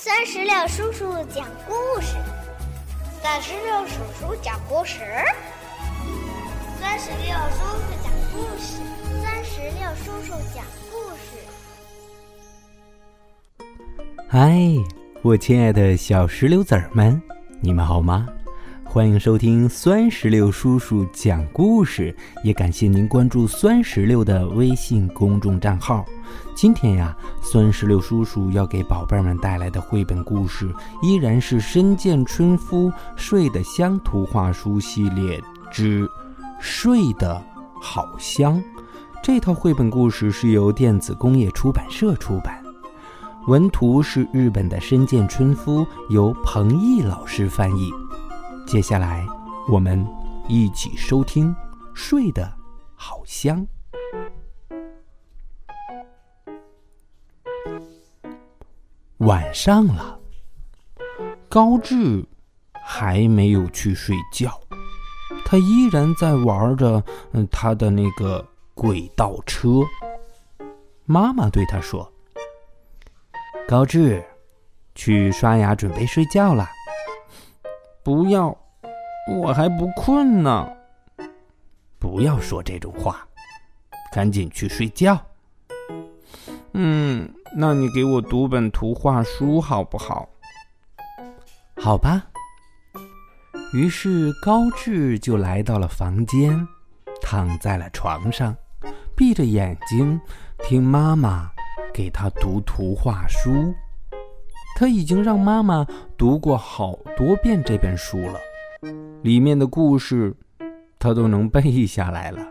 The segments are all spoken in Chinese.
三十六叔叔讲故事，三十六叔叔讲故事，三十六叔叔讲故事，三十六叔叔讲故事。嗨，我亲爱的小石榴籽儿们，你们好吗？欢迎收听酸石榴叔叔讲故事，也感谢您关注酸石榴的微信公众账号。今天呀，酸石榴叔叔要给宝贝们带来的绘本故事依然是深见春夫睡得香图画书系列之《睡得好香》。这套绘本故事是由电子工业出版社出版，文图是日本的深见春夫，由彭毅老师翻译。接下来，我们一起收听《睡得好香》。晚上了，高志还没有去睡觉，他依然在玩着他的那个轨道车。妈妈对他说：“高志，去刷牙，准备睡觉了。”不要，我还不困呢。不要说这种话，赶紧去睡觉。嗯，那你给我读本图画书好不好？好吧。于是高志就来到了房间，躺在了床上，闭着眼睛听妈妈给他读图画书。他已经让妈妈读过好多遍这本书了，里面的故事他都能背下来了。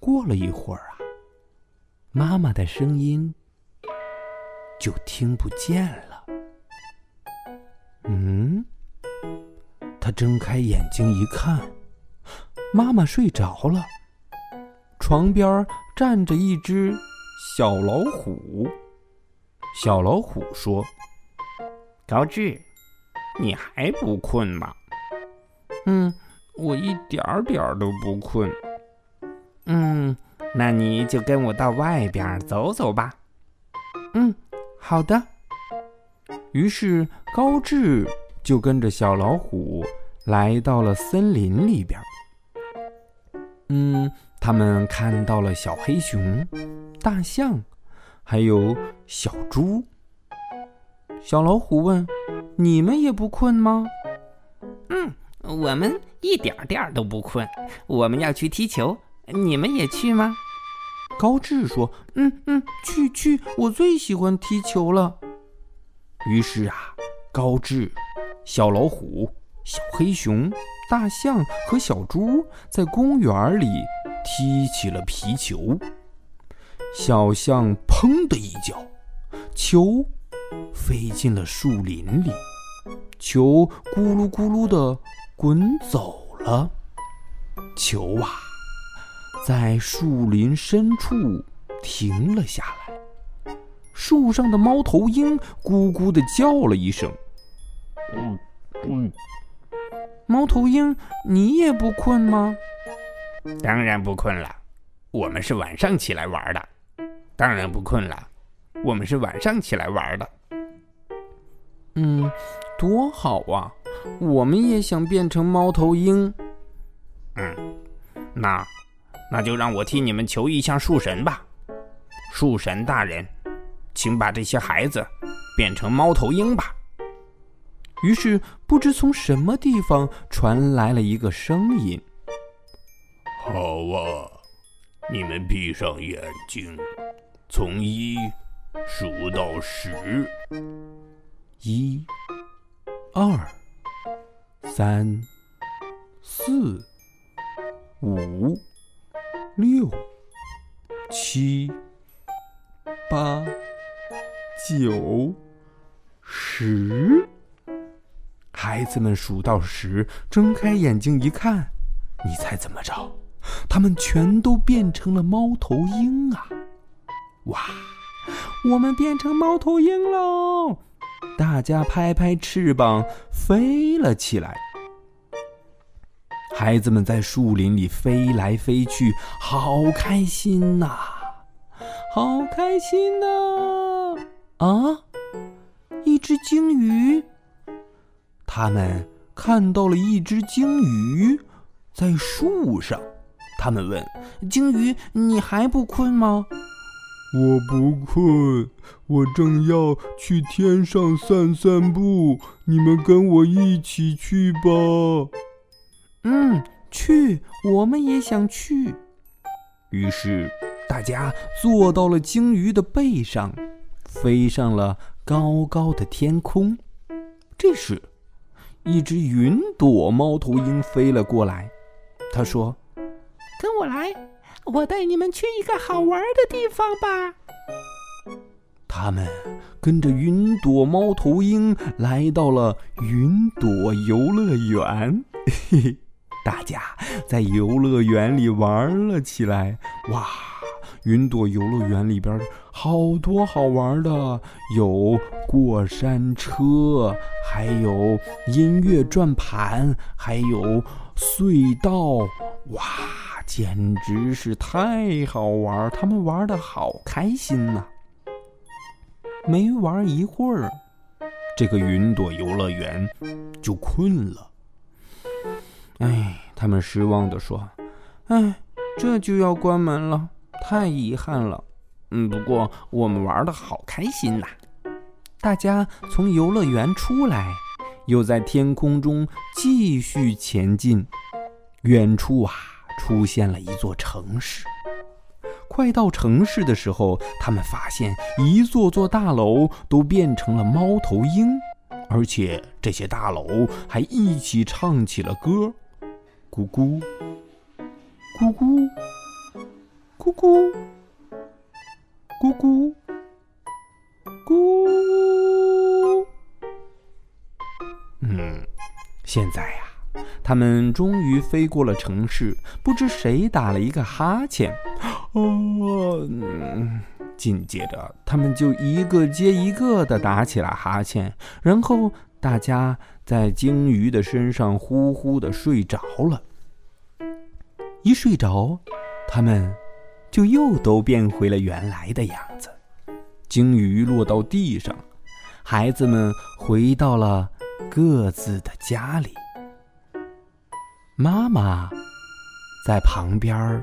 过了一会儿啊，妈妈的声音就听不见了。嗯，他睁开眼睛一看，妈妈睡着了，床边站着一只小老虎。小老虎说：“高志，你还不困吗？”“嗯，我一点点都不困。”“嗯，那你就跟我到外边走走吧。”“嗯，好的。”于是高志就跟着小老虎来到了森林里边。嗯，他们看到了小黑熊、大象。还有小猪。小老虎问：“你们也不困吗？”“嗯，我们一点点都不困。我们要去踢球，你们也去吗？”高志说：“嗯嗯，去去，我最喜欢踢球了。”于是啊，高志、小老虎、小黑熊、大象和小猪在公园里踢起了皮球。小象砰的一脚，球飞进了树林里，球咕噜咕噜的滚走了。球啊，在树林深处停了下来。树上的猫头鹰咕咕的叫了一声：“嗯嗯。”猫头鹰，你也不困吗？当然不困了，我们是晚上起来玩的。当然不困了，我们是晚上起来玩的。嗯，多好啊！我们也想变成猫头鹰。嗯，那那就让我替你们求一下树神吧。树神大人，请把这些孩子变成猫头鹰吧。于是，不知从什么地方传来了一个声音：“好啊，你们闭上眼睛。”从一数到十，一、二、三、四、五、六、七、八、九、十。孩子们数到十，睁开眼睛一看，你猜怎么着？他们全都变成了猫头鹰啊！哇！我们变成猫头鹰喽！大家拍拍翅膀飞了起来。孩子们在树林里飞来飞去，好开心呐！好开心呐！啊！一只鲸鱼。他们看到了一只鲸鱼在树上。他们问：“鲸鱼，你还不困吗？”“我不困，我正要去天上散散步。你们跟我一起去吧。”“嗯，去，我们也想去。”于是大家坐到了鲸鱼的背上，飞上了高高的天空。这时，一只云朵猫头鹰飞了过来，他说。跟我来，我带你们去一个好玩的地方吧。他们跟着云朵猫头鹰来到了云朵游乐园，嘿嘿，大家在游乐园里玩了起来。哇，云朵游乐园里边好多好玩的，有过山车，还有音乐转盘，还有隧道。哇！简直是太好玩，他们玩的好开心呐！没玩一会儿，这个云朵游乐园就困了。哎，他们失望的说：“哎，这就要关门了，太遗憾了。”嗯，不过我们玩的好开心呐！大家从游乐园出来，又在天空中继续前进。远处啊！出现了一座城市。快到城市的时候，他们发现一座座大楼都变成了猫头鹰，而且这些大楼还一起唱起了歌：咕咕，咕咕，咕咕，咕咕，咕。嗯，现在呀。他们终于飞过了城市，不知谁打了一个哈欠，哦，紧接着他们就一个接一个的打起了哈欠，然后大家在鲸鱼的身上呼呼的睡着了。一睡着，他们就又都变回了原来的样子。鲸鱼落到地上，孩子们回到了各自的家里。妈妈在旁边儿